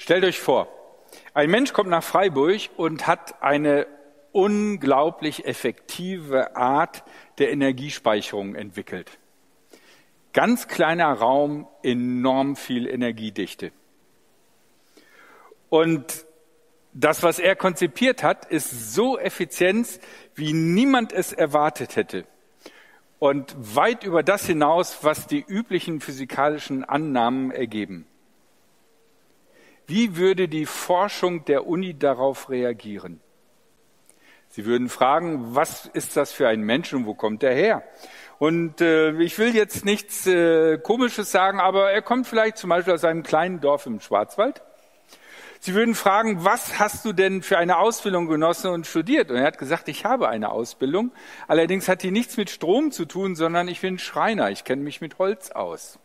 Stellt euch vor, ein Mensch kommt nach Freiburg und hat eine unglaublich effektive Art der Energiespeicherung entwickelt. Ganz kleiner Raum, enorm viel Energiedichte. Und das, was er konzipiert hat, ist so effizient, wie niemand es erwartet hätte. Und weit über das hinaus, was die üblichen physikalischen Annahmen ergeben. Wie würde die Forschung der Uni darauf reagieren? Sie würden fragen, was ist das für ein Mensch und wo kommt er her? Und äh, ich will jetzt nichts äh, Komisches sagen, aber er kommt vielleicht zum Beispiel aus einem kleinen Dorf im Schwarzwald. Sie würden fragen, was hast du denn für eine Ausbildung genossen und studiert? Und er hat gesagt, ich habe eine Ausbildung. Allerdings hat die nichts mit Strom zu tun, sondern ich bin Schreiner. Ich kenne mich mit Holz aus.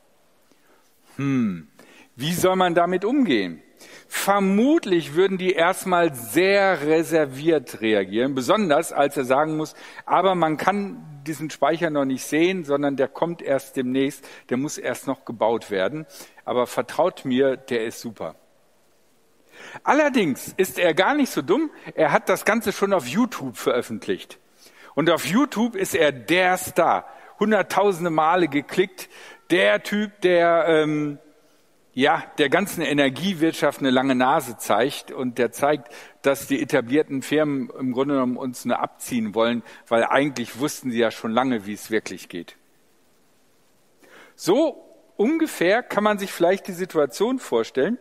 Hm, wie soll man damit umgehen? Vermutlich würden die erstmal sehr reserviert reagieren, besonders als er sagen muss, aber man kann diesen Speicher noch nicht sehen, sondern der kommt erst demnächst, der muss erst noch gebaut werden. Aber vertraut mir, der ist super. Allerdings ist er gar nicht so dumm, er hat das Ganze schon auf YouTube veröffentlicht. Und auf YouTube ist er der Star. Hunderttausende Male geklickt. Der Typ, der ähm, ja, der ganzen Energiewirtschaft eine lange Nase zeigt und der zeigt, dass die etablierten Firmen im Grunde genommen uns nur abziehen wollen, weil eigentlich wussten sie ja schon lange, wie es wirklich geht. So ungefähr kann man sich vielleicht die Situation vorstellen,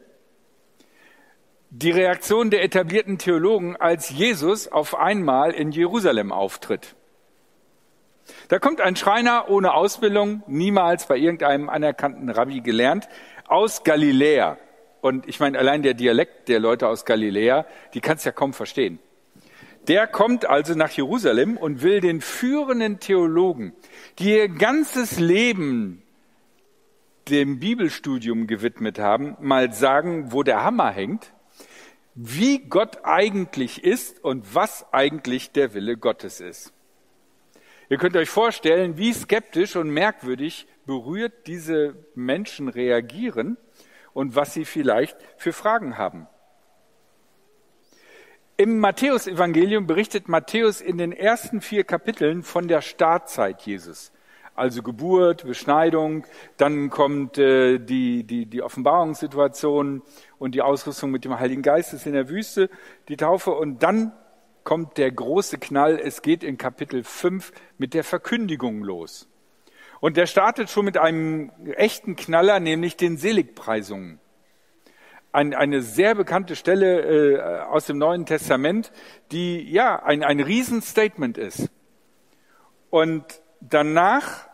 die Reaktion der etablierten Theologen, als Jesus auf einmal in Jerusalem auftritt. Da kommt ein Schreiner ohne Ausbildung, niemals bei irgendeinem anerkannten Rabbi gelernt, aus Galiläa. Und ich meine, allein der Dialekt der Leute aus Galiläa, die kannst ja kaum verstehen. Der kommt also nach Jerusalem und will den führenden Theologen, die ihr ganzes Leben dem Bibelstudium gewidmet haben, mal sagen, wo der Hammer hängt, wie Gott eigentlich ist und was eigentlich der Wille Gottes ist. Ihr könnt euch vorstellen, wie skeptisch und merkwürdig berührt diese Menschen reagieren und was sie vielleicht für Fragen haben. Im Matthäusevangelium berichtet Matthäus in den ersten vier Kapiteln von der Startzeit Jesus. Also Geburt, Beschneidung, dann kommt äh, die, die, die Offenbarungssituation und die Ausrüstung mit dem Heiligen Geistes in der Wüste, die Taufe und dann kommt der große Knall. Es geht in Kapitel 5 mit der Verkündigung los. Und der startet schon mit einem echten Knaller, nämlich den Seligpreisungen. Ein, eine sehr bekannte Stelle äh, aus dem Neuen Testament, die ja ein, ein Riesenstatement ist. Und danach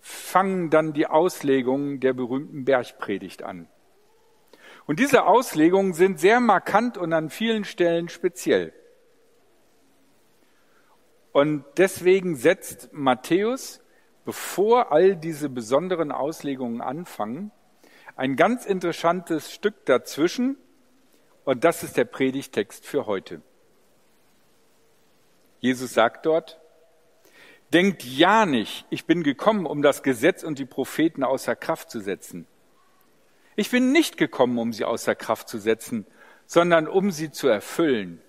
fangen dann die Auslegungen der berühmten Bergpredigt an. Und diese Auslegungen sind sehr markant und an vielen Stellen speziell. Und deswegen setzt Matthäus, bevor all diese besonderen Auslegungen anfangen, ein ganz interessantes Stück dazwischen. Und das ist der Predigtext für heute. Jesus sagt dort, Denkt ja nicht, ich bin gekommen, um das Gesetz und die Propheten außer Kraft zu setzen. Ich bin nicht gekommen, um sie außer Kraft zu setzen, sondern um sie zu erfüllen.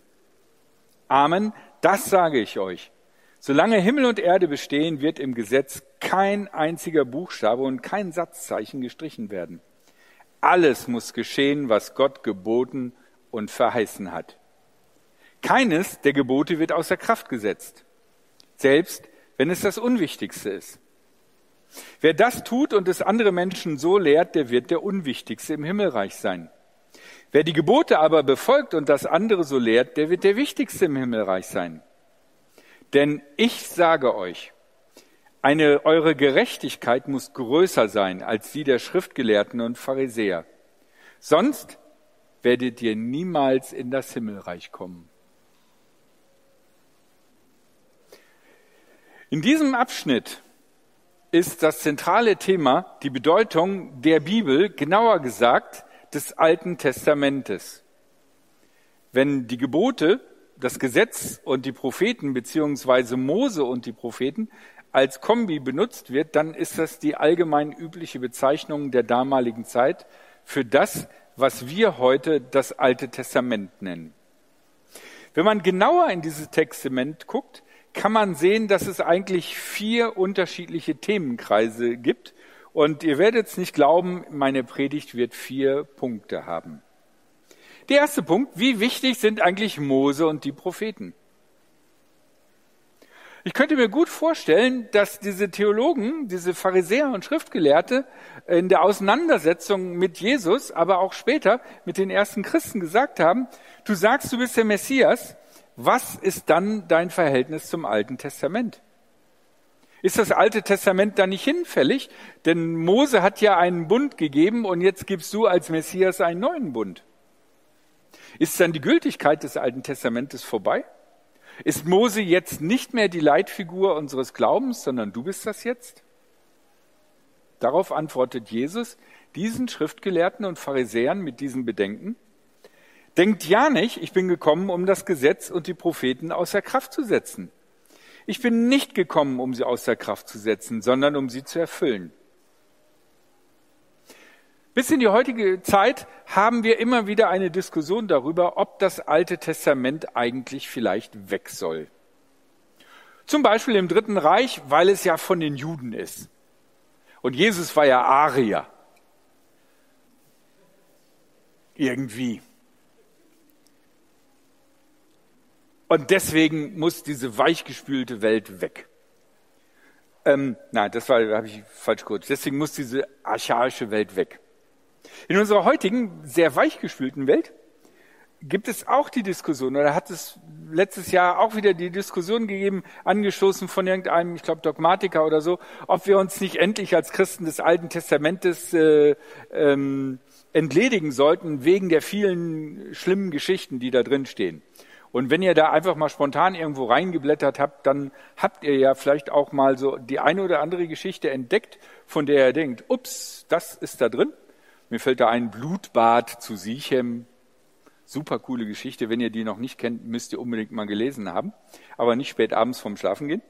Amen, das sage ich euch. Solange Himmel und Erde bestehen, wird im Gesetz kein einziger Buchstabe und kein Satzzeichen gestrichen werden. Alles muss geschehen, was Gott geboten und verheißen hat. Keines der Gebote wird außer Kraft gesetzt, selbst wenn es das Unwichtigste ist. Wer das tut und es andere Menschen so lehrt, der wird der Unwichtigste im Himmelreich sein. Wer die Gebote aber befolgt und das andere so lehrt, der wird der Wichtigste im Himmelreich sein. Denn ich sage euch, eine, eure Gerechtigkeit muss größer sein als die der Schriftgelehrten und Pharisäer. Sonst werdet ihr niemals in das Himmelreich kommen. In diesem Abschnitt ist das zentrale Thema die Bedeutung der Bibel, genauer gesagt des Alten Testamentes. Wenn die Gebote, das Gesetz und die Propheten beziehungsweise Mose und die Propheten als Kombi benutzt wird, dann ist das die allgemein übliche Bezeichnung der damaligen Zeit für das, was wir heute das Alte Testament nennen. Wenn man genauer in dieses Testament guckt, kann man sehen, dass es eigentlich vier unterschiedliche Themenkreise gibt. Und ihr werdet es nicht glauben, meine Predigt wird vier Punkte haben. Der erste Punkt, wie wichtig sind eigentlich Mose und die Propheten? Ich könnte mir gut vorstellen, dass diese Theologen, diese Pharisäer und Schriftgelehrte in der Auseinandersetzung mit Jesus, aber auch später mit den ersten Christen gesagt haben, du sagst, du bist der Messias, was ist dann dein Verhältnis zum Alten Testament? Ist das Alte Testament dann nicht hinfällig? Denn Mose hat ja einen Bund gegeben und jetzt gibst du als Messias einen neuen Bund. Ist dann die Gültigkeit des Alten Testamentes vorbei? Ist Mose jetzt nicht mehr die Leitfigur unseres Glaubens, sondern du bist das jetzt? Darauf antwortet Jesus diesen Schriftgelehrten und Pharisäern mit diesen Bedenken. Denkt ja nicht, ich bin gekommen, um das Gesetz und die Propheten außer Kraft zu setzen. Ich bin nicht gekommen, um sie außer Kraft zu setzen, sondern um sie zu erfüllen. Bis in die heutige Zeit haben wir immer wieder eine Diskussion darüber, ob das Alte Testament eigentlich vielleicht weg soll. Zum Beispiel im Dritten Reich, weil es ja von den Juden ist. Und Jesus war ja Arier. Irgendwie. Und deswegen muss diese weichgespülte Welt weg. Ähm, nein, das war, habe ich falsch kurz. Deswegen muss diese archaische Welt weg. In unserer heutigen, sehr weichgespülten Welt gibt es auch die Diskussion, oder hat es letztes Jahr auch wieder die Diskussion gegeben, angestoßen von irgendeinem, ich glaube, Dogmatiker oder so, ob wir uns nicht endlich als Christen des Alten Testamentes äh, ähm, entledigen sollten, wegen der vielen schlimmen Geschichten, die da drin stehen. Und wenn ihr da einfach mal spontan irgendwo reingeblättert habt, dann habt ihr ja vielleicht auch mal so die eine oder andere Geschichte entdeckt, von der ihr denkt, ups, das ist da drin. Mir fällt da ein Blutbad zu Sichem. Super coole Geschichte. Wenn ihr die noch nicht kennt, müsst ihr unbedingt mal gelesen haben. Aber nicht spät abends vorm Schlafen gehen.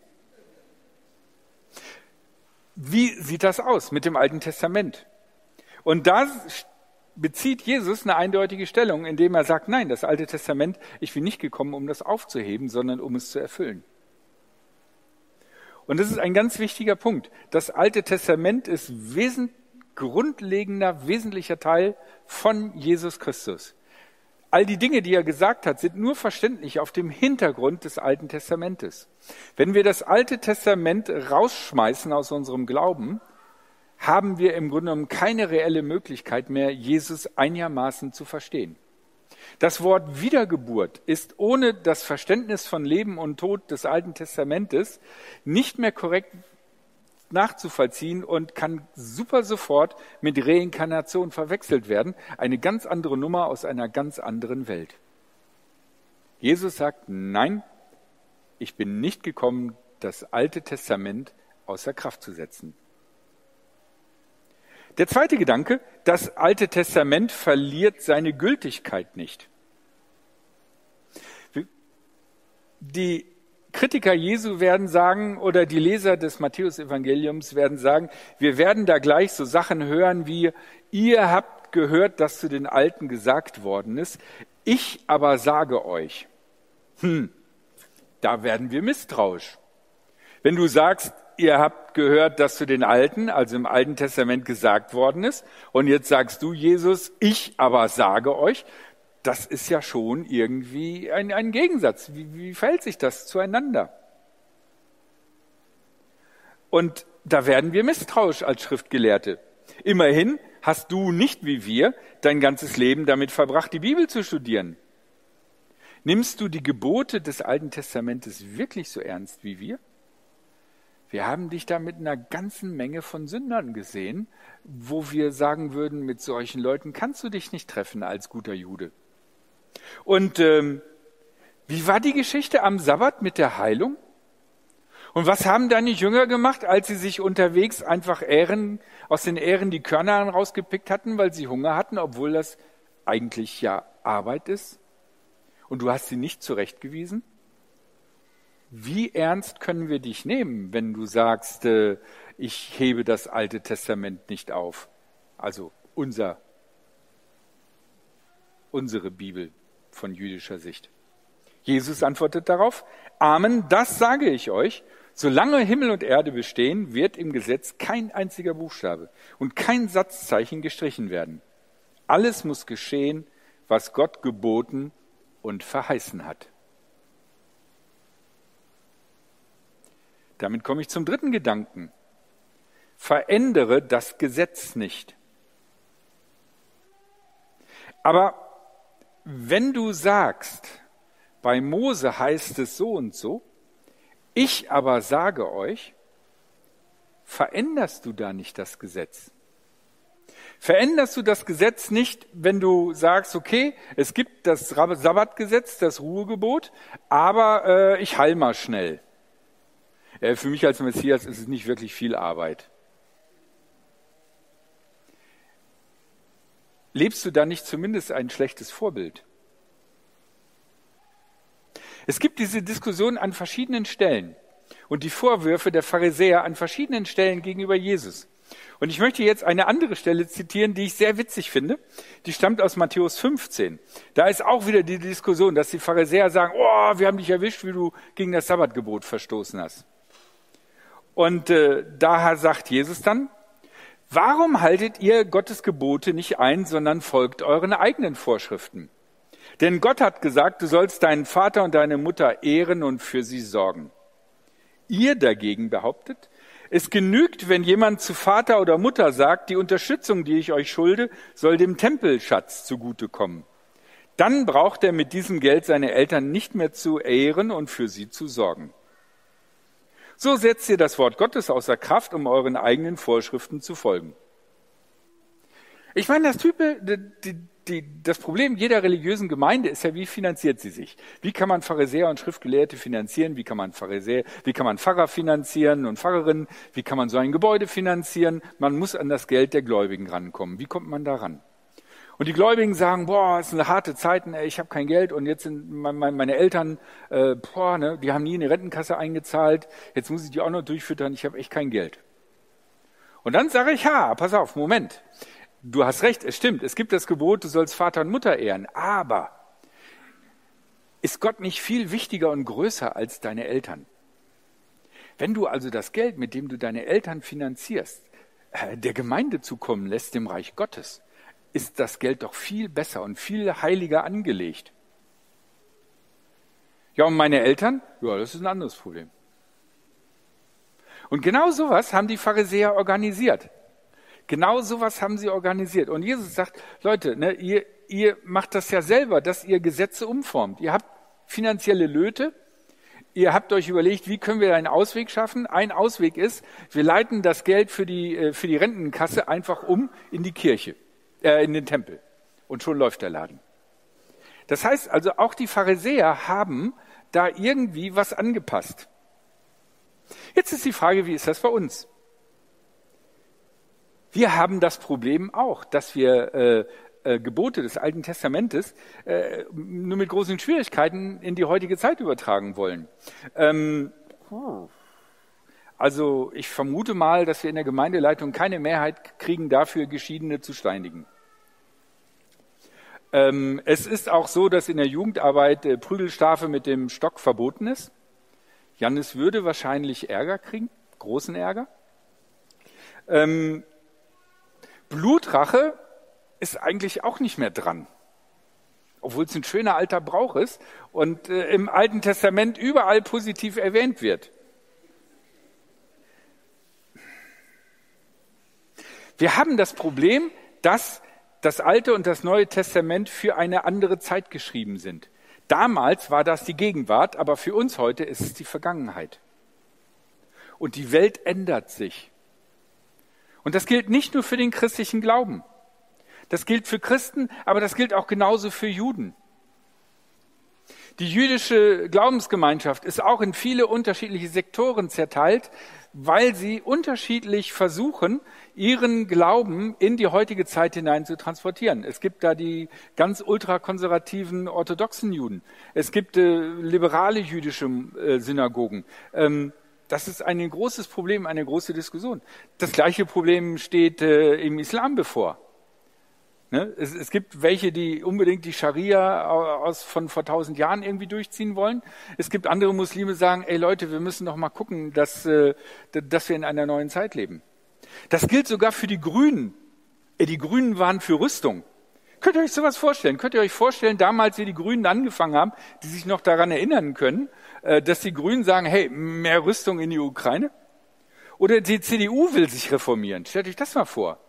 Wie sieht das aus mit dem Alten Testament? Und da bezieht Jesus eine eindeutige Stellung, indem er sagt, nein, das Alte Testament, ich bin nicht gekommen, um das aufzuheben, sondern um es zu erfüllen. Und das ist ein ganz wichtiger Punkt. Das Alte Testament ist wesentlich grundlegender, wesentlicher Teil von Jesus Christus. All die Dinge, die er gesagt hat, sind nur verständlich auf dem Hintergrund des Alten Testamentes. Wenn wir das Alte Testament rausschmeißen aus unserem Glauben, haben wir im Grunde genommen keine reelle Möglichkeit mehr, Jesus einigermaßen zu verstehen. Das Wort Wiedergeburt ist ohne das Verständnis von Leben und Tod des Alten Testamentes nicht mehr korrekt nachzuvollziehen und kann super sofort mit Reinkarnation verwechselt werden. Eine ganz andere Nummer aus einer ganz anderen Welt. Jesus sagt, nein, ich bin nicht gekommen, das Alte Testament außer Kraft zu setzen. Der zweite Gedanke, das Alte Testament verliert seine Gültigkeit nicht. Die Kritiker Jesu werden sagen, oder die Leser des Matthäusevangeliums werden sagen, wir werden da gleich so Sachen hören wie, ihr habt gehört, dass zu den Alten gesagt worden ist, ich aber sage euch. Hm, da werden wir misstrauisch. Wenn du sagst, ihr habt gehört, dass zu den Alten, also im Alten Testament gesagt worden ist, und jetzt sagst du, Jesus, ich aber sage euch, das ist ja schon irgendwie ein, ein Gegensatz. Wie, wie verhält sich das zueinander? Und da werden wir misstrauisch als Schriftgelehrte. Immerhin hast du nicht wie wir dein ganzes Leben damit verbracht, die Bibel zu studieren. Nimmst du die Gebote des Alten Testamentes wirklich so ernst wie wir? Wir haben dich da mit einer ganzen Menge von Sündern gesehen, wo wir sagen würden, mit solchen Leuten kannst du dich nicht treffen als guter Jude. Und ähm, wie war die Geschichte am Sabbat mit der Heilung? Und was haben deine Jünger gemacht, als sie sich unterwegs einfach Ähren, aus den Ähren die Körner rausgepickt hatten, weil sie Hunger hatten, obwohl das eigentlich ja Arbeit ist? Und du hast sie nicht zurechtgewiesen? Wie ernst können wir dich nehmen, wenn du sagst, äh, ich hebe das Alte Testament nicht auf? Also unser unsere Bibel von jüdischer Sicht? Jesus antwortet darauf, Amen, das sage ich euch, solange Himmel und Erde bestehen, wird im Gesetz kein einziger Buchstabe und kein Satzzeichen gestrichen werden. Alles muss geschehen, was Gott geboten und verheißen hat. Damit komme ich zum dritten Gedanken. Verändere das Gesetz nicht. Aber wenn du sagst, bei Mose heißt es so und so, ich aber sage euch, veränderst du da nicht das Gesetz? Veränderst du das Gesetz nicht, wenn du sagst, okay, es gibt das Sabbatgesetz, das Ruhegebot, aber äh, ich heil mal schnell. Äh, für mich als Messias ist es nicht wirklich viel Arbeit. Lebst du da nicht zumindest ein schlechtes Vorbild? Es gibt diese Diskussion an verschiedenen Stellen und die Vorwürfe der Pharisäer an verschiedenen Stellen gegenüber Jesus. Und ich möchte jetzt eine andere Stelle zitieren, die ich sehr witzig finde. Die stammt aus Matthäus 15. Da ist auch wieder die Diskussion, dass die Pharisäer sagen, oh, wir haben dich erwischt, wie du gegen das Sabbatgebot verstoßen hast. Und äh, daher sagt Jesus dann, warum haltet ihr Gottes Gebote nicht ein, sondern folgt euren eigenen Vorschriften? Denn Gott hat gesagt, du sollst deinen Vater und deine Mutter ehren und für sie sorgen. Ihr dagegen behauptet, es genügt, wenn jemand zu Vater oder Mutter sagt, die Unterstützung, die ich euch schulde, soll dem Tempelschatz zugutekommen. Dann braucht er mit diesem Geld seine Eltern nicht mehr zu ehren und für sie zu sorgen. So setzt ihr das Wort Gottes außer Kraft, um euren eigenen Vorschriften zu folgen. Ich meine, das, Type, die, die, das Problem jeder religiösen Gemeinde ist ja, wie finanziert sie sich? Wie kann man Pharisäer und Schriftgelehrte finanzieren? Wie kann man Pharisäer, wie kann man Pfarrer finanzieren und Pfarrerinnen? Wie kann man so ein Gebäude finanzieren? Man muss an das Geld der Gläubigen rankommen. Wie kommt man da ran? Und die Gläubigen sagen, boah, es sind harte Zeiten, ey, ich habe kein Geld und jetzt sind meine Eltern, äh, boah, ne, die haben nie in die Rentenkasse eingezahlt, jetzt muss ich die auch noch durchfüttern, ich habe echt kein Geld. Und dann sage ich, ha, pass auf, Moment. Du hast recht, es stimmt, es gibt das Gebot, du sollst Vater und Mutter ehren, aber ist Gott nicht viel wichtiger und größer als deine Eltern? Wenn du also das Geld, mit dem du deine Eltern finanzierst, äh, der Gemeinde zukommen lässt, dem Reich Gottes, ist das Geld doch viel besser und viel heiliger angelegt. Ja, und meine Eltern? Ja, das ist ein anderes Problem. Und genau sowas haben die Pharisäer organisiert. Genau sowas haben sie organisiert. Und Jesus sagt, Leute, ne, ihr, ihr macht das ja selber, dass ihr Gesetze umformt. Ihr habt finanzielle Löte. Ihr habt euch überlegt, wie können wir einen Ausweg schaffen? Ein Ausweg ist, wir leiten das Geld für die, äh, für die Rentenkasse einfach um in die Kirche äh, in den Tempel. Und schon läuft der Laden. Das heißt also, auch die Pharisäer haben da irgendwie was angepasst. Jetzt ist die Frage, wie ist das bei uns? Wir haben das Problem auch, dass wir äh, äh, Gebote des Alten Testamentes äh, nur mit großen Schwierigkeiten in die heutige Zeit übertragen wollen. Ähm, also ich vermute mal, dass wir in der Gemeindeleitung keine Mehrheit kriegen dafür, Geschiedene zu steinigen. Ähm, es ist auch so, dass in der Jugendarbeit äh, Prügelstrafe mit dem Stock verboten ist. Jannis würde wahrscheinlich Ärger kriegen, großen Ärger. Ähm, Blutrache ist eigentlich auch nicht mehr dran, obwohl es ein schöner alter Brauch ist und äh, im Alten Testament überall positiv erwähnt wird. Wir haben das Problem, dass das Alte und das Neue Testament für eine andere Zeit geschrieben sind. Damals war das die Gegenwart, aber für uns heute ist es die Vergangenheit. Und die Welt ändert sich. Und das gilt nicht nur für den christlichen Glauben. Das gilt für Christen, aber das gilt auch genauso für Juden. Die jüdische Glaubensgemeinschaft ist auch in viele unterschiedliche Sektoren zerteilt, weil sie unterschiedlich versuchen, ihren Glauben in die heutige Zeit hinein zu transportieren. Es gibt da die ganz ultrakonservativen orthodoxen Juden. Es gibt äh, liberale jüdische äh, Synagogen. Ähm, das ist ein großes Problem, eine große Diskussion. Das gleiche Problem steht äh, im Islam bevor. Ne? Es, es, gibt welche, die unbedingt die Scharia aus, von vor tausend Jahren irgendwie durchziehen wollen. Es gibt andere Muslime, die sagen, ey Leute, wir müssen doch mal gucken, dass, äh, dass wir in einer neuen Zeit leben. Das gilt sogar für die Grünen. Die Grünen waren für Rüstung. Könnt ihr euch sowas vorstellen? Könnt ihr euch vorstellen, damals, wie die Grünen angefangen haben, die sich noch daran erinnern können, äh, dass die Grünen sagen, hey, mehr Rüstung in die Ukraine? Oder die CDU will sich reformieren. Stellt euch das mal vor.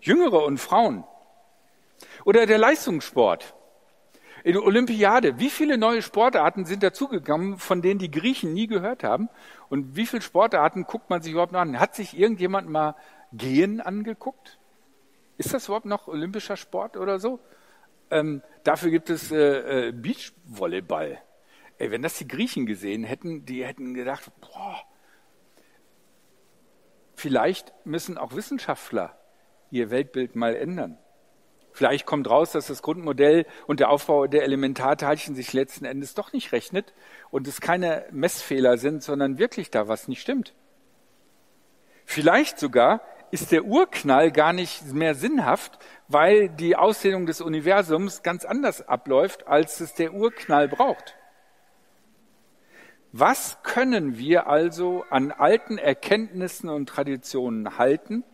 Jüngere und Frauen. Oder der Leistungssport. In der Olympiade, wie viele neue Sportarten sind dazugekommen, von denen die Griechen nie gehört haben? Und wie viele Sportarten guckt man sich überhaupt noch an? Hat sich irgendjemand mal Gehen angeguckt? Ist das überhaupt noch olympischer Sport oder so? Ähm, dafür gibt es äh, äh, Beachvolleyball. Ey, wenn das die Griechen gesehen hätten, die hätten gedacht, boah, vielleicht müssen auch Wissenschaftler ihr Weltbild mal ändern. Vielleicht kommt raus, dass das Grundmodell und der Aufbau der Elementarteilchen sich letzten Endes doch nicht rechnet und es keine Messfehler sind, sondern wirklich da was nicht stimmt. Vielleicht sogar ist der Urknall gar nicht mehr sinnhaft, weil die Ausdehnung des Universums ganz anders abläuft, als es der Urknall braucht. Was können wir also an alten Erkenntnissen und Traditionen halten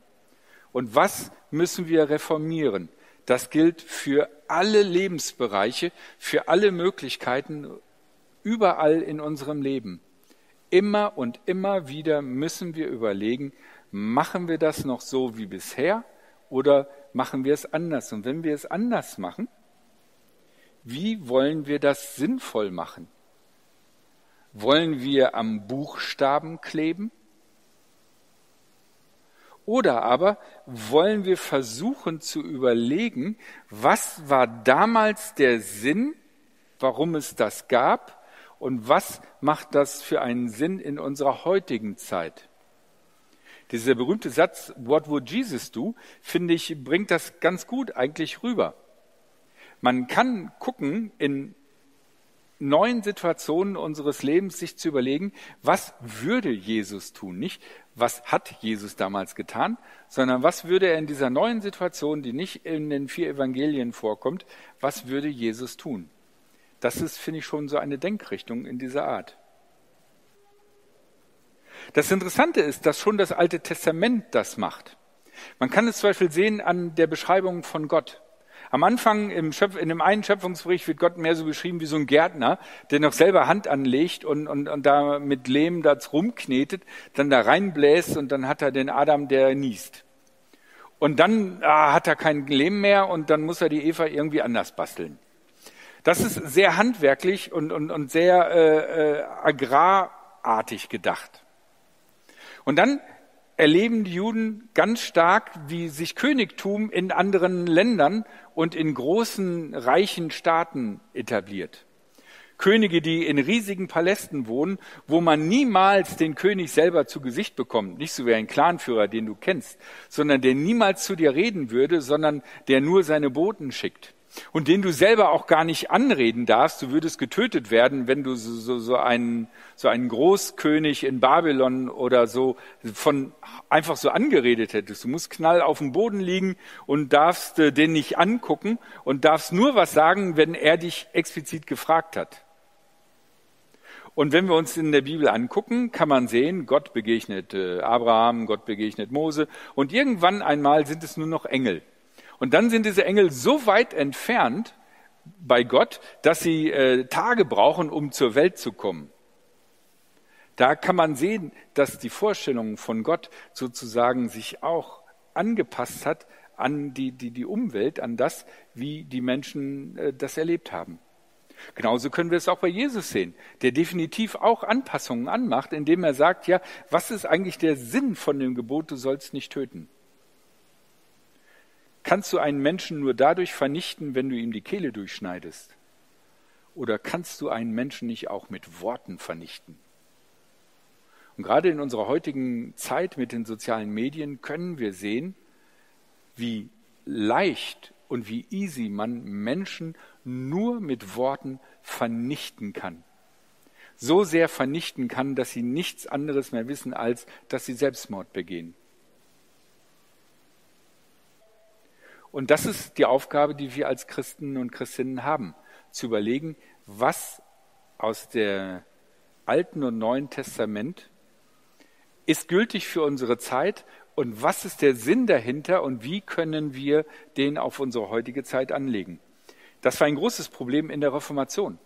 und was müssen wir reformieren? Das gilt für alle Lebensbereiche, für alle Möglichkeiten, überall in unserem Leben. Immer und immer wieder müssen wir überlegen, machen wir das noch so wie bisher oder machen wir es anders? Und wenn wir es anders machen, wie wollen wir das sinnvoll machen? Wollen wir am Buchstaben kleben? Oder aber wollen wir versuchen zu überlegen, was war damals der Sinn, warum es das gab und was macht das für einen Sinn in unserer heutigen Zeit? Dieser berühmte Satz, What would Jesus do, finde ich, bringt das ganz gut eigentlich rüber. Man kann gucken in neuen Situationen unseres Lebens sich zu überlegen, was würde Jesus tun? Nicht, was hat Jesus damals getan, sondern was würde er in dieser neuen Situation, die nicht in den vier Evangelien vorkommt, was würde Jesus tun? Das ist, finde ich, schon so eine Denkrichtung in dieser Art. Das Interessante ist, dass schon das Alte Testament das macht. Man kann es zum Beispiel sehen an der Beschreibung von Gott. Am Anfang im Schöpf in dem einen Schöpfungsbericht wird Gott mehr so beschrieben wie so ein Gärtner, der noch selber Hand anlegt und, und, und da mit Lehm das rumknetet, dann da reinbläst und dann hat er den Adam, der niest. Und dann ah, hat er kein Lehm mehr und dann muss er die Eva irgendwie anders basteln. Das ist sehr handwerklich und, und, und sehr äh, äh, agrarartig gedacht. Und dann erleben die Juden ganz stark, wie sich Königtum in anderen Ländern und in großen, reichen Staaten etabliert. Könige, die in riesigen Palästen wohnen, wo man niemals den König selber zu Gesicht bekommt, nicht so wie ein Clanführer, den du kennst, sondern der niemals zu dir reden würde, sondern der nur seine Boten schickt und den du selber auch gar nicht anreden darfst. Du würdest getötet werden, wenn du so, so, so, einen, so einen Großkönig in Babylon oder so von einfach so angeredet hättest. Du musst knall auf dem Boden liegen und darfst äh, den nicht angucken und darfst nur was sagen, wenn er dich explizit gefragt hat. Und wenn wir uns in der Bibel angucken, kann man sehen, Gott begegnet äh, Abraham, Gott begegnet Mose und irgendwann einmal sind es nur noch Engel. Und dann sind diese Engel so weit entfernt bei Gott, dass sie äh, Tage brauchen, um zur Welt zu kommen. Da kann man sehen, dass die Vorstellung von Gott sozusagen sich auch angepasst hat an die, die, die Umwelt, an das, wie die Menschen äh, das erlebt haben. Genauso können wir es auch bei Jesus sehen, der definitiv auch Anpassungen anmacht, indem er sagt, ja, was ist eigentlich der Sinn von dem Gebot, du sollst nicht töten? Kannst du einen Menschen nur dadurch vernichten, wenn du ihm die Kehle durchschneidest? Oder kannst du einen Menschen nicht auch mit Worten vernichten? Und gerade in unserer heutigen Zeit mit den sozialen Medien können wir sehen, wie leicht und wie easy man Menschen nur mit Worten vernichten kann. So sehr vernichten kann, dass sie nichts anderes mehr wissen, als dass sie Selbstmord begehen. Und das ist die Aufgabe, die wir als Christen und Christinnen haben, zu überlegen, was aus dem Alten und Neuen Testament ist gültig für unsere Zeit und was ist der Sinn dahinter und wie können wir den auf unsere heutige Zeit anlegen. Das war ein großes Problem in der Reformation.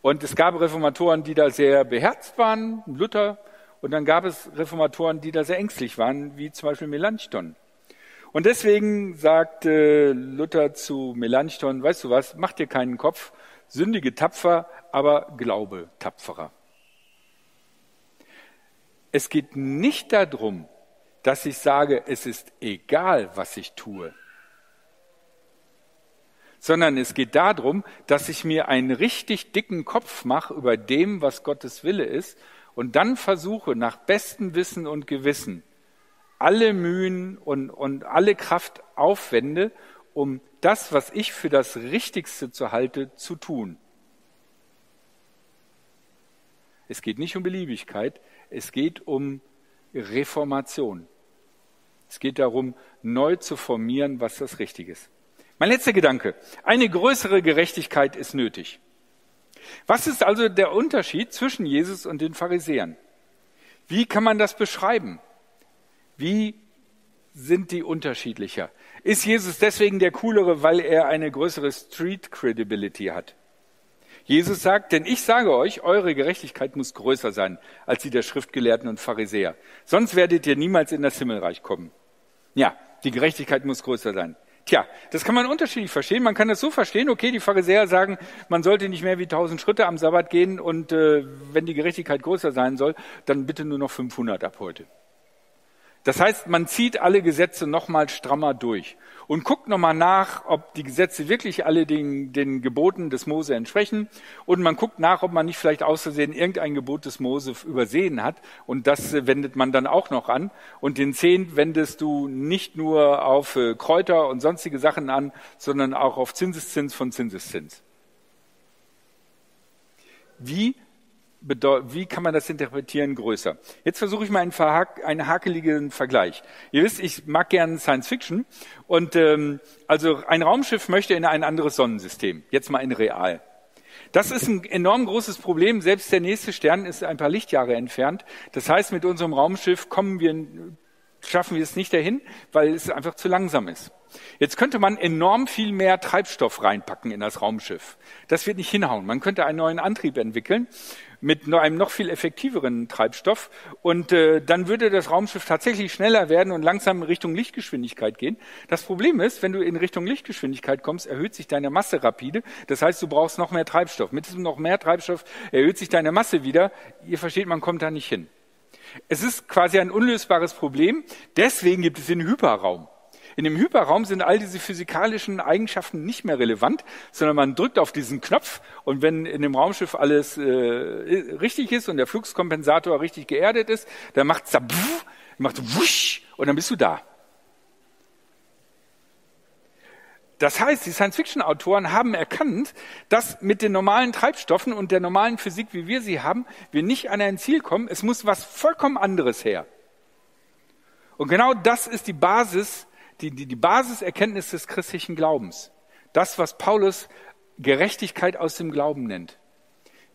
Und es gab Reformatoren, die da sehr beherzt waren, Luther, und dann gab es Reformatoren, die da sehr ängstlich waren, wie zum Beispiel Melanchthon. Und deswegen sagte Luther zu Melanchthon, weißt du was, mach dir keinen Kopf, sündige tapfer, aber glaube tapferer. Es geht nicht darum, dass ich sage, es ist egal, was ich tue, sondern es geht darum, dass ich mir einen richtig dicken Kopf mache über dem, was Gottes Wille ist und dann versuche, nach bestem Wissen und Gewissen alle Mühen und, und alle Kraft aufwende, um das, was ich für das Richtigste zu halte, zu tun. Es geht nicht um Beliebigkeit, es geht um Reformation. Es geht darum, neu zu formieren, was das Richtige ist. Mein letzter Gedanke. Eine größere Gerechtigkeit ist nötig. Was ist also der Unterschied zwischen Jesus und den Pharisäern? Wie kann man das beschreiben? Wie sind die unterschiedlicher? Ist Jesus deswegen der coolere, weil er eine größere Street Credibility hat? Jesus sagt, denn ich sage euch, eure Gerechtigkeit muss größer sein als die der Schriftgelehrten und Pharisäer. Sonst werdet ihr niemals in das Himmelreich kommen. Ja, die Gerechtigkeit muss größer sein. Tja, das kann man unterschiedlich verstehen. Man kann das so verstehen, okay, die Pharisäer sagen, man sollte nicht mehr wie tausend Schritte am Sabbat gehen und äh, wenn die Gerechtigkeit größer sein soll, dann bitte nur noch 500 ab heute. Das heißt, man zieht alle Gesetze nochmal strammer durch und guckt nochmal nach, ob die Gesetze wirklich alle den, den Geboten des Mose entsprechen. Und man guckt nach, ob man nicht vielleicht aus Versehen irgendein Gebot des Mose übersehen hat. Und das äh, wendet man dann auch noch an. Und den Zehnt wendest du nicht nur auf äh, Kräuter und sonstige Sachen an, sondern auch auf Zinseszins von Zinseszins. Wie wie kann man das interpretieren größer? Jetzt versuche ich mal einen, einen hakeligen Vergleich. Ihr wisst, ich mag gern Science Fiction und ähm, also ein Raumschiff möchte in ein anderes Sonnensystem. Jetzt mal in real. Das ist ein enorm großes Problem. Selbst der nächste Stern ist ein paar Lichtjahre entfernt. Das heißt, mit unserem Raumschiff kommen wir schaffen wir es nicht dahin, weil es einfach zu langsam ist. Jetzt könnte man enorm viel mehr Treibstoff reinpacken in das Raumschiff. Das wird nicht hinhauen. Man könnte einen neuen Antrieb entwickeln mit einem noch viel effektiveren Treibstoff und äh, dann würde das Raumschiff tatsächlich schneller werden und langsam in Richtung Lichtgeschwindigkeit gehen. Das Problem ist, wenn du in Richtung Lichtgeschwindigkeit kommst, erhöht sich deine Masse rapide. Das heißt, du brauchst noch mehr Treibstoff. Mit diesem noch mehr Treibstoff erhöht sich deine Masse wieder. Ihr versteht, man kommt da nicht hin. Es ist quasi ein unlösbares Problem. Deswegen gibt es den Hyperraum. In dem Hyperraum sind all diese physikalischen Eigenschaften nicht mehr relevant, sondern man drückt auf diesen Knopf und wenn in dem Raumschiff alles äh, richtig ist und der Fluxkompensator richtig geerdet ist, dann macht es da macht wusch und dann bist du da. Das heißt, die Science-Fiction-Autoren haben erkannt, dass mit den normalen Treibstoffen und der normalen Physik, wie wir sie haben, wir nicht an ein Ziel kommen. Es muss was vollkommen anderes her. Und genau das ist die Basis, die, die, die Basiserkenntnis des christlichen Glaubens. Das, was Paulus Gerechtigkeit aus dem Glauben nennt.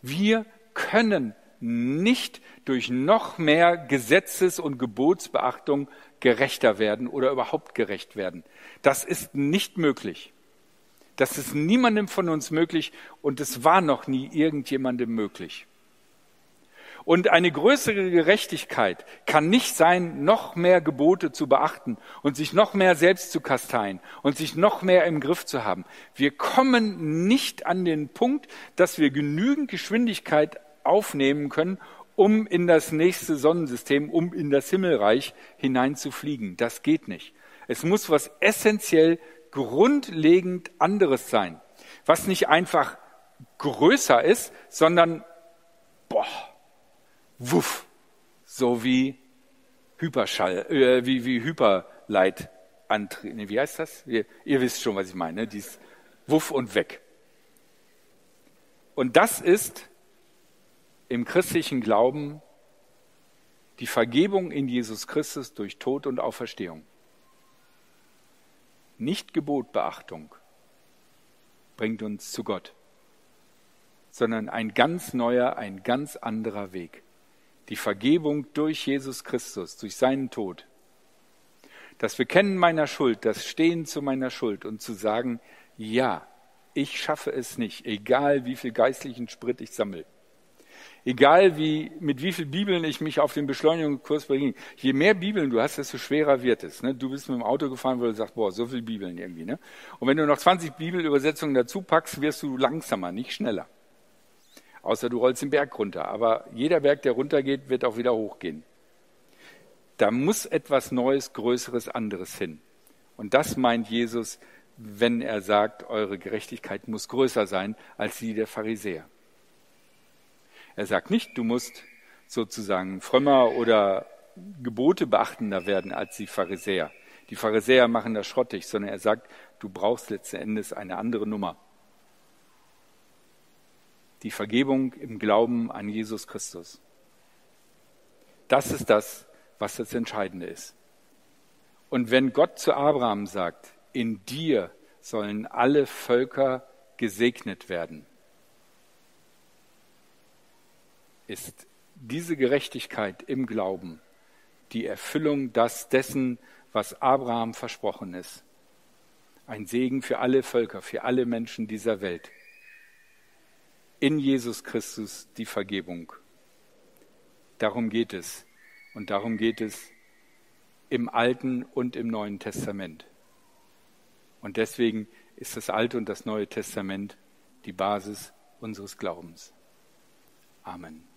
Wir können nicht durch noch mehr Gesetzes- und Gebotsbeachtung gerechter werden oder überhaupt gerecht werden. Das ist nicht möglich. Das ist niemandem von uns möglich und es war noch nie irgendjemandem möglich. Und eine größere Gerechtigkeit kann nicht sein, noch mehr Gebote zu beachten und sich noch mehr selbst zu kasteien und sich noch mehr im Griff zu haben. Wir kommen nicht an den Punkt, dass wir genügend Geschwindigkeit aufnehmen können, um in das nächste Sonnensystem, um in das Himmelreich hineinzufliegen. Das geht nicht. Es muss was essentiell grundlegend anderes sein, was nicht einfach größer ist, sondern boah, wuff, so wie Hyperschall, äh, wie, wie Hyperleitantrieb. Nee, wie heißt das? Ihr, ihr wisst schon, was ich meine. Ne? Dies Wuff und weg. Und das ist im christlichen Glauben die Vergebung in Jesus Christus durch Tod und Auferstehung. nicht Gebotbeachtung, bringt uns zu Gott, sondern ein ganz neuer, ein ganz anderer Weg. Die Vergebung durch Jesus Christus, durch seinen Tod. Das Bekennen meiner Schuld, das Stehen zu meiner Schuld und zu sagen, ja, ich schaffe es nicht, egal wie viel geistlichen Sprit ich sammle. Egal wie, mit wie viel Bibeln ich mich auf den Beschleunigungskurs bringe. Je mehr Bibeln du hast, desto schwerer wird es. Ne? Du bist mit dem Auto gefahren, wo du sagst, boah, so viel Bibeln irgendwie. Ne? Und wenn du noch 20 Bibelübersetzungen dazu packst, wirst du langsamer, nicht schneller. Außer du rollst den Berg runter. Aber jeder Berg, der runtergeht, wird auch wieder hochgehen. Da muss etwas Neues, Größeres, anderes hin. Und das meint Jesus, wenn er sagt, eure Gerechtigkeit muss größer sein als die der Pharisäer. Er sagt nicht, du musst sozusagen frömmer oder Gebote beachtender werden als die Pharisäer. Die Pharisäer machen das schrottig, sondern er sagt, du brauchst letzten Endes eine andere Nummer. Die Vergebung im Glauben an Jesus Christus. Das ist das, was das Entscheidende ist. Und wenn Gott zu Abraham sagt, in dir sollen alle Völker gesegnet werden, ist diese Gerechtigkeit im Glauben die Erfüllung das dessen, was Abraham versprochen ist. Ein Segen für alle Völker, für alle Menschen dieser Welt. In Jesus Christus die Vergebung. Darum geht es. Und darum geht es im Alten und im Neuen Testament. Und deswegen ist das Alte und das Neue Testament die Basis unseres Glaubens. Amen.